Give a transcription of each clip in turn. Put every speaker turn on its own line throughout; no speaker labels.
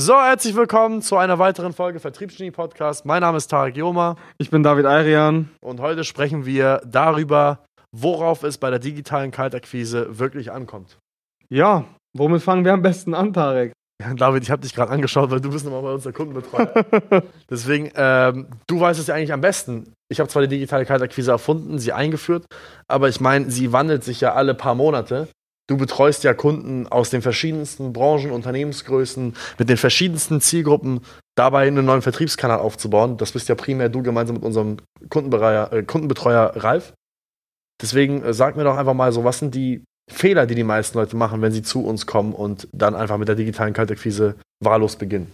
So, herzlich willkommen zu einer weiteren Folge Vertriebsgenie Podcast. Mein Name ist Tarek Joma
Ich bin David Ayrian.
und heute sprechen wir darüber, worauf es bei der digitalen Kaltakquise wirklich ankommt.
Ja, womit fangen wir am besten an, Tarek?
Ja, David, ich habe dich gerade angeschaut, weil du bist nochmal bei uns der Kundenbetreuer. Deswegen, ähm, du weißt es ja eigentlich am besten. Ich habe zwar die digitale Kaltakquise erfunden, sie eingeführt, aber ich meine, sie wandelt sich ja alle paar Monate. Du betreust ja Kunden aus den verschiedensten Branchen, Unternehmensgrößen, mit den verschiedensten Zielgruppen, dabei einen neuen Vertriebskanal aufzubauen. Das bist ja primär du gemeinsam mit unserem Kundenbetreuer, äh, Kundenbetreuer Ralf. Deswegen äh, sag mir doch einfach mal so, was sind die Fehler, die die meisten Leute machen, wenn sie zu uns kommen und dann einfach mit der digitalen Kaltakquise wahllos beginnen?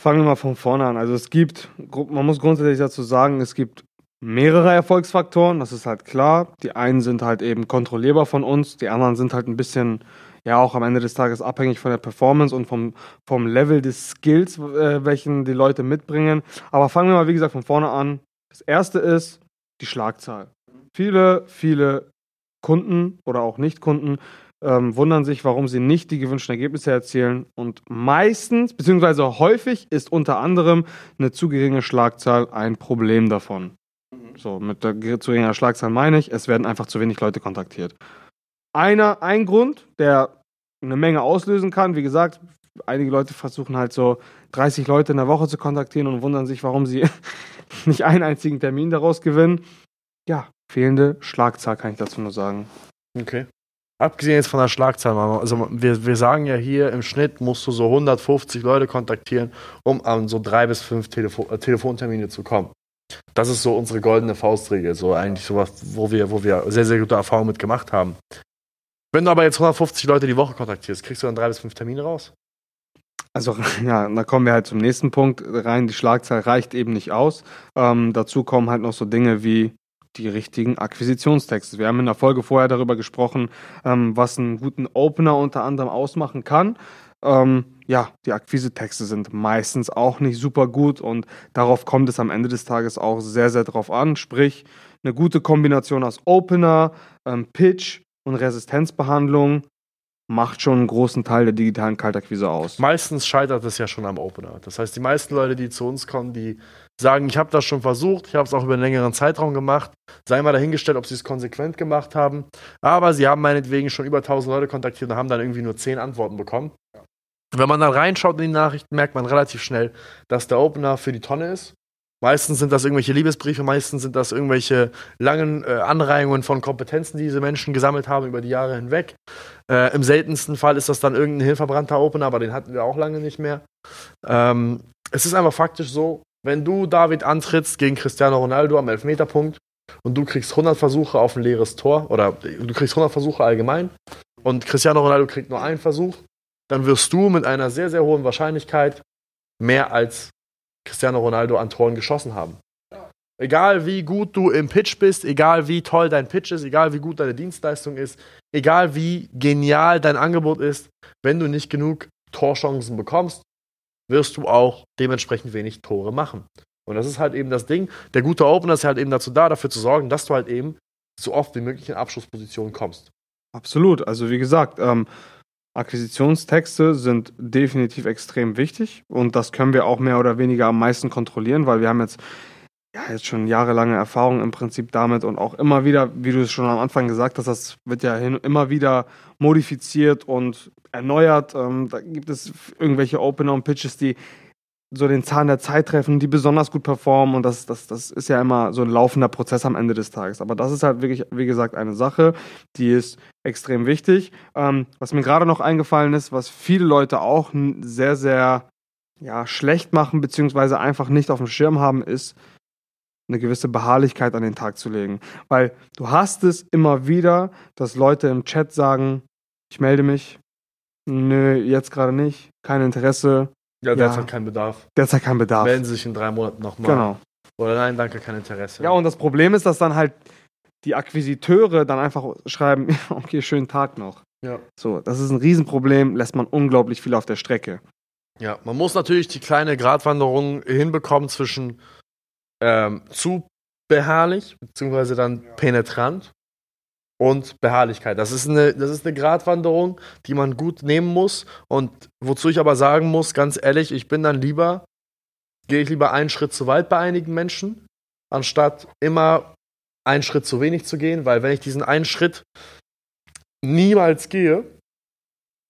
Fangen wir mal von vorne an. Also es gibt, man muss grundsätzlich dazu sagen, es gibt mehrere Erfolgsfaktoren, das ist halt klar. Die einen sind halt eben kontrollierbar von uns, die anderen sind halt ein bisschen, ja auch am Ende des Tages abhängig von der Performance und vom, vom Level des Skills, äh, welchen die Leute mitbringen. Aber fangen wir mal, wie gesagt, von vorne an. Das erste ist die Schlagzahl. Viele, viele Kunden oder auch Nicht-Kunden ähm, wundern sich, warum sie nicht die gewünschten Ergebnisse erzielen. Und meistens, beziehungsweise häufig, ist unter anderem eine zu geringe Schlagzahl ein Problem davon. So, mit der zu geringen Schlagzahl meine ich, es werden einfach zu wenig Leute kontaktiert. Einer, ein Grund, der eine Menge auslösen kann, wie gesagt, einige Leute versuchen halt so 30 Leute in der Woche zu kontaktieren und wundern sich, warum sie nicht einen einzigen Termin daraus gewinnen. Ja, fehlende Schlagzahl kann ich dazu nur sagen.
Okay. Abgesehen jetzt von der Schlagzahl, also wir, wir sagen ja hier, im Schnitt musst du so 150 Leute kontaktieren, um an so drei bis fünf Telefo äh, Telefontermine zu kommen. Das ist so unsere goldene Faustregel, so eigentlich sowas, wo wir, wo wir sehr, sehr gute Erfahrungen mit gemacht haben. Wenn du aber jetzt 150 Leute die Woche kontaktierst, kriegst du dann drei bis fünf Termine raus?
Also ja, da kommen wir halt zum nächsten Punkt rein. Die Schlagzahl reicht eben nicht aus. Ähm, dazu kommen halt noch so Dinge wie die richtigen Akquisitionstexte. Wir haben in der Folge vorher darüber gesprochen, ähm, was einen guten Opener unter anderem ausmachen kann. Ähm, ja, die Akquisetexte sind meistens auch nicht super gut und darauf kommt es am Ende des Tages auch sehr, sehr drauf an. Sprich, eine gute Kombination aus Opener, ähm, Pitch und Resistenzbehandlung macht schon einen großen Teil der digitalen Kaltakquise aus.
Meistens scheitert es ja schon am Opener. Das heißt, die meisten Leute, die zu uns kommen, die sagen, ich habe das schon versucht, ich habe es auch über einen längeren Zeitraum gemacht, sei mal dahingestellt, ob sie es konsequent gemacht haben, aber sie haben meinetwegen schon über 1000 Leute kontaktiert und haben dann irgendwie nur 10 Antworten bekommen. Wenn man dann reinschaut in die Nachrichten, merkt man relativ schnell, dass der Opener für die Tonne ist. Meistens sind das irgendwelche Liebesbriefe, meistens sind das irgendwelche langen äh, Anreihungen von Kompetenzen, die diese Menschen gesammelt haben über die Jahre hinweg. Äh, Im seltensten Fall ist das dann irgendein hilverbrannter Opener, aber den hatten wir auch lange nicht mehr. Ähm, es ist einfach faktisch so, wenn du David antrittst gegen Cristiano Ronaldo am Elfmeterpunkt und du kriegst 100 Versuche auf ein leeres Tor oder du kriegst 100 Versuche allgemein und Cristiano Ronaldo kriegt nur einen Versuch, dann wirst du mit einer sehr, sehr hohen Wahrscheinlichkeit mehr als Cristiano Ronaldo an Toren geschossen haben. Egal wie gut du im Pitch bist, egal wie toll dein Pitch ist, egal wie gut deine Dienstleistung ist, egal wie genial dein Angebot ist, wenn du nicht genug Torchancen bekommst, wirst du auch dementsprechend wenig Tore machen. Und das ist halt eben das Ding. Der gute Opener ist halt eben dazu da, dafür zu sorgen, dass du halt eben so oft wie möglich in Abschlusspositionen kommst.
Absolut. Also wie gesagt, ähm, Akquisitionstexte sind definitiv extrem wichtig und das können wir auch mehr oder weniger am meisten kontrollieren, weil wir haben jetzt ja jetzt schon jahrelange Erfahrung im Prinzip damit und auch immer wieder, wie du es schon am Anfang gesagt hast, das wird ja hin, immer wieder modifiziert und erneuert. Ähm, da gibt es irgendwelche Opener und Pitches, die so den Zahn der Zeit treffen, die besonders gut performen und das, das, das ist ja immer so ein laufender Prozess am Ende des Tages. Aber das ist halt wirklich, wie gesagt, eine Sache, die ist extrem wichtig. Ähm, was mir gerade noch eingefallen ist, was viele Leute auch sehr, sehr ja, schlecht machen, beziehungsweise einfach nicht auf dem Schirm haben, ist eine gewisse Beharrlichkeit an den Tag zu legen. Weil du hast es immer wieder, dass Leute im Chat sagen, ich melde mich, nö, jetzt gerade nicht, kein Interesse,
Ja,
Ja.
derzeit kein Bedarf.
derzeit kein Bedarf.
Melden Sie sich in drei Monaten nochmal.
Genau.
Oder nein, danke, kein Interesse.
Ja, und das Problem ist, dass dann halt die Akquisiteure dann einfach schreiben, okay, schönen Tag noch.
ja.
So, das ist ein Riesenproblem, lässt man unglaublich viel auf der Strecke.
Ja, man muss natürlich die kleine Gratwanderung hinbekommen zwischen ähm, zu beharrlich, beziehungsweise dann penetrant und Beharrlichkeit. Das ist eine, das ist eine Gratwanderung, die man gut nehmen muss und wozu ich aber sagen muss, ganz ehrlich, ich bin dann lieber, gehe ich lieber einen Schritt zu weit bei einigen Menschen, anstatt immer einen Schritt zu wenig zu gehen, weil wenn ich diesen einen Schritt niemals gehe,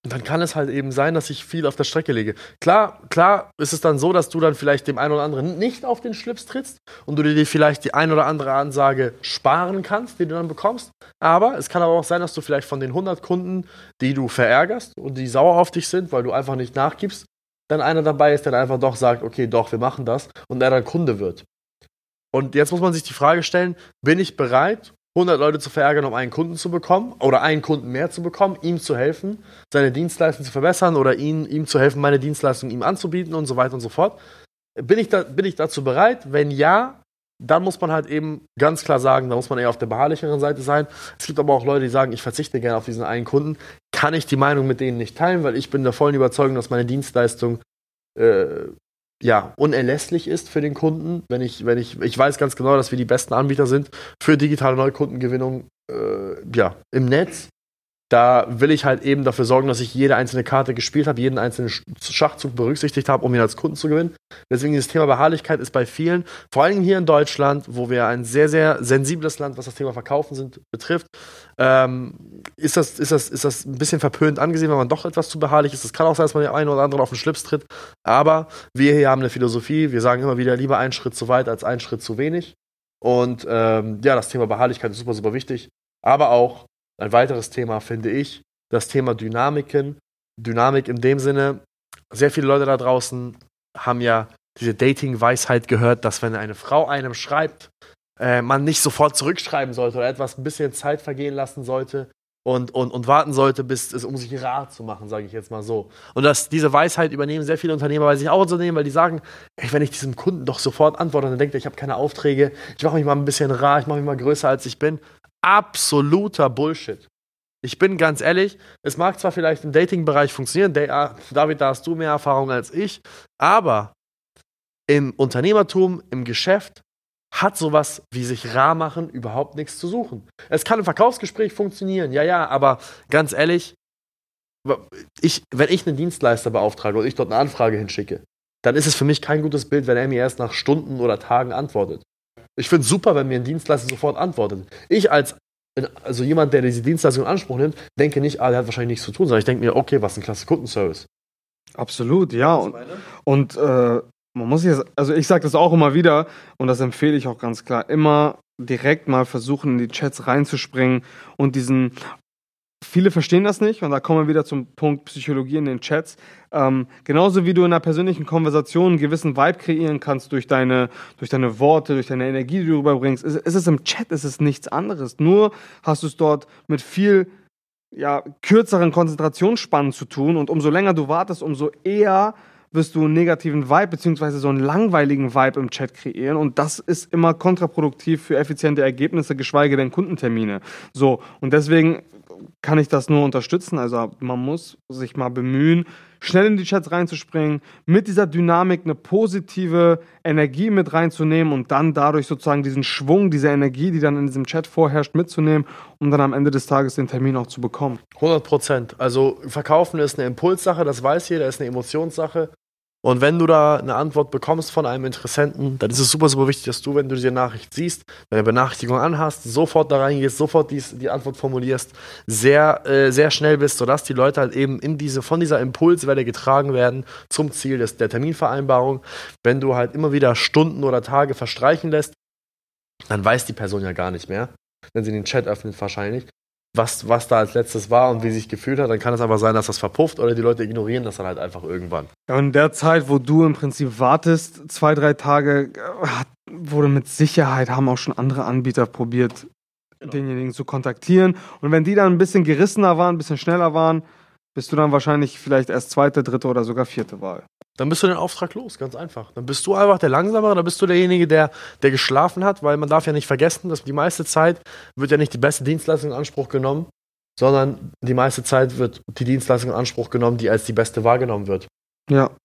dann kann es halt eben sein, dass ich viel auf der Strecke lege. Klar, klar ist es dann so, dass du dann vielleicht dem einen oder anderen nicht auf den Schlips trittst und du dir vielleicht die ein oder andere Ansage sparen kannst, die du dann bekommst. Aber es kann aber auch sein, dass du vielleicht von den 100 Kunden, die du verärgerst und die sauer auf dich sind, weil du einfach nicht nachgibst, dann einer dabei ist, der dann einfach doch sagt, okay, doch, wir machen das und der dann Kunde wird. Und jetzt muss man sich die Frage stellen, bin ich bereit, 100 Leute zu verärgern, um einen Kunden zu bekommen oder einen Kunden mehr zu bekommen, ihm zu helfen, seine Dienstleistung zu verbessern oder ihn, ihm zu helfen, meine Dienstleistung ihm anzubieten und so weiter und so fort. Bin ich, da, bin ich dazu bereit? Wenn ja, dann muss man halt eben ganz klar sagen, da muss man eher auf der beharrlicheren Seite sein. Es gibt aber auch Leute, die sagen, ich verzichte gerne auf diesen einen Kunden. Kann ich die Meinung mit denen nicht teilen, weil ich bin der vollen Überzeugung, dass meine Dienstleistung äh, ja, unerlässlich ist für den Kunden. Wenn ich, wenn ich, ich weiß ganz genau, dass wir die besten Anbieter sind für digitale Neukundengewinnung äh, ja, im Netz da will ich halt eben dafür sorgen, dass ich jede einzelne Karte gespielt habe, jeden einzelnen Schachzug berücksichtigt habe, um ihn als Kunden zu gewinnen. Deswegen dieses Thema Beharrlichkeit ist bei vielen, vor allem hier in Deutschland, wo wir ein sehr, sehr sensibles Land, was das Thema Verkaufen sind, betrifft, ähm, ist, das, ist, das, ist das ein bisschen verpönt angesehen, wenn man doch etwas zu beharrlich ist. Es kann auch sein, dass man den einen oder anderen auf den Schlips tritt. Aber wir hier haben eine Philosophie, wir sagen immer wieder, lieber einen Schritt zu weit als einen Schritt zu wenig. Und ähm, ja, das Thema Beharrlichkeit ist super, super wichtig. Aber auch ein weiteres Thema finde ich das Thema Dynamiken. Dynamik in dem Sinne, sehr viele Leute da draußen haben ja diese Dating-Weisheit gehört, dass wenn eine Frau einem schreibt, äh, man nicht sofort zurückschreiben sollte oder etwas ein bisschen Zeit vergehen lassen sollte und, und, und warten sollte, bis es um sich rar zu machen, sage ich jetzt mal so. Und dass diese Weisheit übernehmen sehr viele Unternehmer bei sich auch Unternehmen, weil die sagen, ey, wenn ich diesem Kunden doch sofort antworte, dann denkt er, ich habe keine Aufträge, ich mache mich mal ein bisschen rar, ich mache mich mal größer als ich bin absoluter Bullshit. Ich bin ganz ehrlich, es mag zwar vielleicht im Dating-Bereich funktionieren, David, da hast du mehr Erfahrung als ich, aber im Unternehmertum, im Geschäft hat sowas wie sich rar machen überhaupt nichts zu suchen. Es kann im Verkaufsgespräch funktionieren, ja, ja, aber ganz ehrlich, ich, wenn ich einen Dienstleister beauftrage und ich dort eine Anfrage hinschicke, dann ist es für mich kein gutes Bild, wenn er mir erst nach Stunden oder Tagen antwortet. Ich finde es super, wenn mir ein Dienstleister sofort antwortet. Ich als also jemand, der diese Dienstleistung in Anspruch nimmt, denke nicht, ah, der hat wahrscheinlich nichts zu tun, sondern ich denke mir, okay, was ein klasse Kundenservice.
Absolut, ja. Und, und äh, man muss jetzt, also ich sage das auch immer wieder und das empfehle ich auch ganz klar, immer direkt mal versuchen, in die Chats reinzuspringen und diesen Viele verstehen das nicht und da kommen wir wieder zum Punkt Psychologie in den Chats. Ähm, genauso wie du in einer persönlichen Konversation einen gewissen Vibe kreieren kannst durch deine, durch deine Worte, durch deine Energie, die du rüberbringst, ist, ist es im Chat, ist es nichts anderes. Nur hast du es dort mit viel ja, kürzeren Konzentrationsspannen zu tun und umso länger du wartest, umso eher wirst du einen negativen Vibe beziehungsweise so einen langweiligen Vibe im Chat kreieren und das ist immer kontraproduktiv für effiziente Ergebnisse, geschweige denn Kundentermine. So und deswegen kann ich das nur unterstützen. Also man muss sich mal bemühen, schnell in die Chats reinzuspringen, mit dieser Dynamik eine positive Energie mit reinzunehmen und dann dadurch sozusagen diesen Schwung, diese Energie, die dann in diesem Chat vorherrscht, mitzunehmen, um dann am Ende des Tages den Termin auch zu bekommen.
100 Prozent. Also verkaufen ist eine Impulssache, das weiß jeder, ist eine Emotionssache. Und wenn du da eine Antwort bekommst von einem Interessenten, dann ist es super, super wichtig, dass du, wenn du diese Nachricht siehst, deine Benachrichtigung anhast, sofort da reingehst, sofort dies, die Antwort formulierst, sehr, äh, sehr schnell bist, sodass die Leute halt eben in diese, von dieser Impulswelle getragen werden zum Ziel des, der Terminvereinbarung. Wenn du halt immer wieder Stunden oder Tage verstreichen lässt, dann weiß die Person ja gar nicht mehr, wenn sie den Chat öffnet wahrscheinlich, was, was da als letztes war und wie sich gefühlt hat, dann kann es einfach sein, dass das verpufft oder die Leute ignorieren das dann halt einfach irgendwann.
Ja, und in der Zeit, wo du im Prinzip wartest, zwei, drei Tage, hat, wurde mit Sicherheit, haben auch schon andere Anbieter probiert, genau. denjenigen zu kontaktieren. Und wenn die dann ein bisschen gerissener waren, ein bisschen schneller waren, bist du dann wahrscheinlich vielleicht erst zweite, dritte oder sogar vierte Wahl.
Dann bist du den Auftrag los, ganz einfach. Dann bist du einfach der Langsamere, dann bist du derjenige, der, der geschlafen hat, weil man darf ja nicht vergessen, dass die meiste Zeit wird ja nicht die beste Dienstleistung in Anspruch genommen, sondern die meiste Zeit wird die Dienstleistung in Anspruch genommen, die als die beste wahrgenommen wird.
Ja.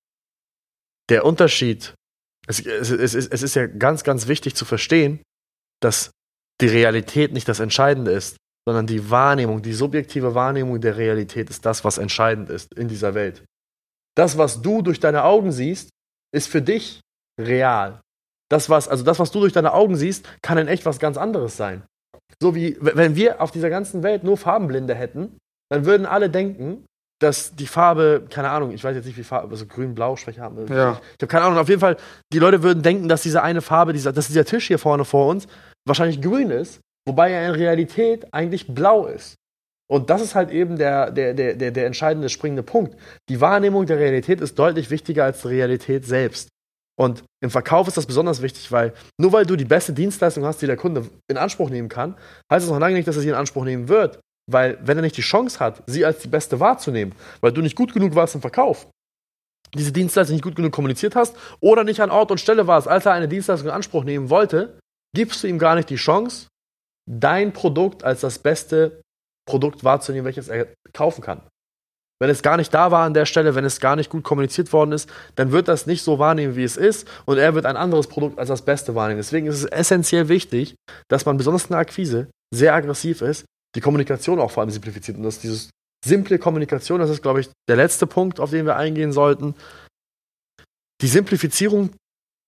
Der Unterschied, es, es, es, es ist ja ganz, ganz wichtig zu verstehen, dass die Realität nicht das Entscheidende ist. sondern die Wahrnehmung, die subjektive Wahrnehmung der Realität ist das, was entscheidend ist in dieser Welt. Das, was du durch deine Augen siehst, ist für dich real. Das, was, also das, was du durch deine Augen siehst, kann in echt was ganz anderes sein. So wie, wenn wir auf dieser ganzen Welt nur Farbenblinde hätten, dann würden alle denken, dass die Farbe, keine Ahnung, ich weiß jetzt nicht, wie Farbe, also grün, blau, Schwäche haben.
Ja.
Ich, ich habe keine Ahnung, auf jeden Fall, die Leute würden denken, dass diese eine Farbe, dieser, dass dieser Tisch hier vorne vor uns wahrscheinlich grün ist, wobei er in Realität eigentlich blau ist. Und das ist halt eben der, der, der, der, der entscheidende, springende Punkt. Die Wahrnehmung der Realität ist deutlich wichtiger als die Realität selbst. Und im Verkauf ist das besonders wichtig, weil nur weil du die beste Dienstleistung hast, die der Kunde in Anspruch nehmen kann, heißt es noch lange nicht, dass er sie in Anspruch nehmen wird. Weil wenn er nicht die Chance hat, sie als die beste wahrzunehmen, weil du nicht gut genug warst im Verkauf, diese Dienstleistung nicht gut genug kommuniziert hast oder nicht an Ort und Stelle warst, als er eine Dienstleistung in Anspruch nehmen wollte, gibst du ihm gar nicht die Chance, dein Produkt als das beste Produkt wahrzunehmen, welches er kaufen kann. Wenn es gar nicht da war an der Stelle, wenn es gar nicht gut kommuniziert worden ist, dann wird das nicht so wahrnehmen, wie es ist und er wird ein anderes Produkt als das Beste wahrnehmen. Deswegen ist es essentiell wichtig, dass man besonders in der Akquise sehr aggressiv ist, die Kommunikation auch vor allem simplifiziert und dass dieses simple Kommunikation, das ist, glaube ich, der letzte Punkt, auf den wir eingehen sollten. Die Simplifizierung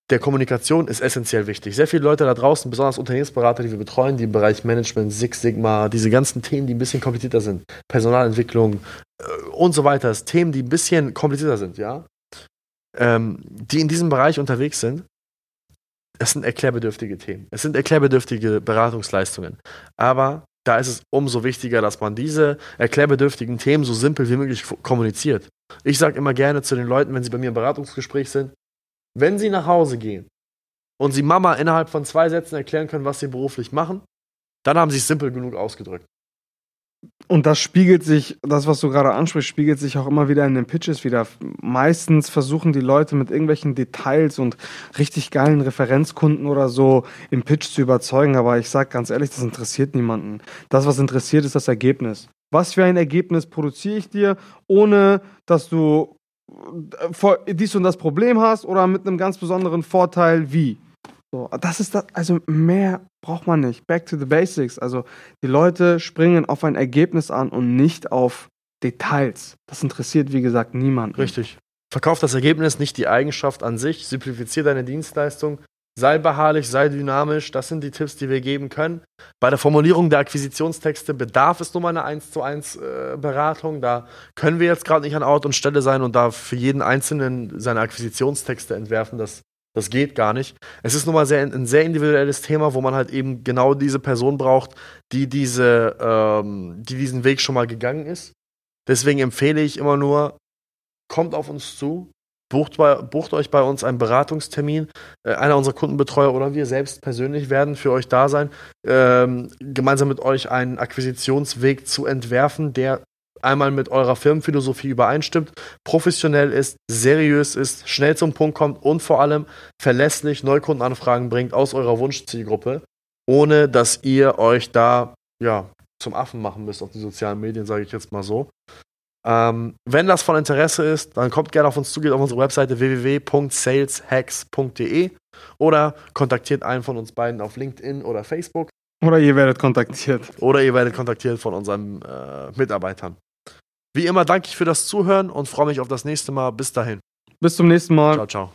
der Kommunikation ist essentiell wichtig. Sehr viele Leute da draußen, besonders Unternehmensberater, die wir betreuen, die im Bereich Management, Six Sigma, diese ganzen Themen, die ein bisschen komplizierter sind, Personalentwicklung äh, und so weiter, Themen, die ein bisschen komplizierter sind, ja, ähm, die in diesem Bereich unterwegs sind, es sind erklärbedürftige Themen. Es sind erklärbedürftige Beratungsleistungen. Aber da ist es umso wichtiger, dass man diese erklärbedürftigen Themen so simpel wie möglich kommuniziert. Ich sage immer gerne zu den Leuten, wenn sie bei mir im Beratungsgespräch sind, wenn Sie nach Hause gehen und Sie Mama innerhalb von zwei Sätzen erklären können, was Sie beruflich machen, dann haben Sie es simpel genug ausgedrückt.
Und das spiegelt sich, das, was du gerade ansprichst, spiegelt sich auch immer wieder in den Pitches wieder. Meistens versuchen die Leute mit irgendwelchen Details und richtig geilen Referenzkunden oder so im Pitch zu überzeugen. Aber ich sage ganz ehrlich, das interessiert niemanden. Das, was interessiert, ist das Ergebnis. Was für ein Ergebnis produziere ich dir, ohne dass du dies und das Problem hast oder mit einem ganz besonderen Vorteil wie. So, das ist das, also mehr braucht man nicht. Back to the basics. Also die Leute springen auf ein Ergebnis an und nicht auf Details. Das interessiert, wie gesagt, niemanden.
Richtig. Verkauf das Ergebnis, nicht die Eigenschaft an sich. Simplifizier deine Dienstleistung. Sei beharrlich, sei dynamisch. Das sind die Tipps, die wir geben können. Bei der Formulierung der Akquisitionstexte bedarf es nur mal eine 1 zu 1 äh, Beratung. Da können wir jetzt gerade nicht an Ort und Stelle sein und da für jeden Einzelnen seine Akquisitionstexte entwerfen. Das, das geht gar nicht. Es ist nun mal sehr, ein sehr individuelles Thema, wo man halt eben genau diese Person braucht, die, diese, ähm, die diesen Weg schon mal gegangen ist. Deswegen empfehle ich immer nur, kommt auf uns zu, Bucht, bei, bucht, euch bei uns einen Beratungstermin. Äh, einer unserer Kundenbetreuer oder wir selbst persönlich werden für euch da sein, ähm, gemeinsam mit euch einen Akquisitionsweg zu entwerfen, der einmal mit eurer Firmenphilosophie übereinstimmt, professionell ist, seriös ist, schnell zum Punkt kommt und vor allem verlässlich Neukundenanfragen bringt aus eurer Wunschzielgruppe, ohne dass ihr euch da ja, zum Affen machen müsst auf die sozialen Medien, sage ich jetzt mal so. Ähm, wenn das von Interesse ist, dann kommt gerne auf uns zu, geht auf unsere Webseite www.saleshacks.de oder kontaktiert einen von uns beiden auf LinkedIn oder Facebook.
Oder ihr werdet kontaktiert.
Oder ihr werdet kontaktiert von unseren äh, Mitarbeitern. Wie immer danke ich für das Zuhören und freue mich auf das nächste Mal. Bis dahin.
Bis zum nächsten Mal.
Ciao, ciao.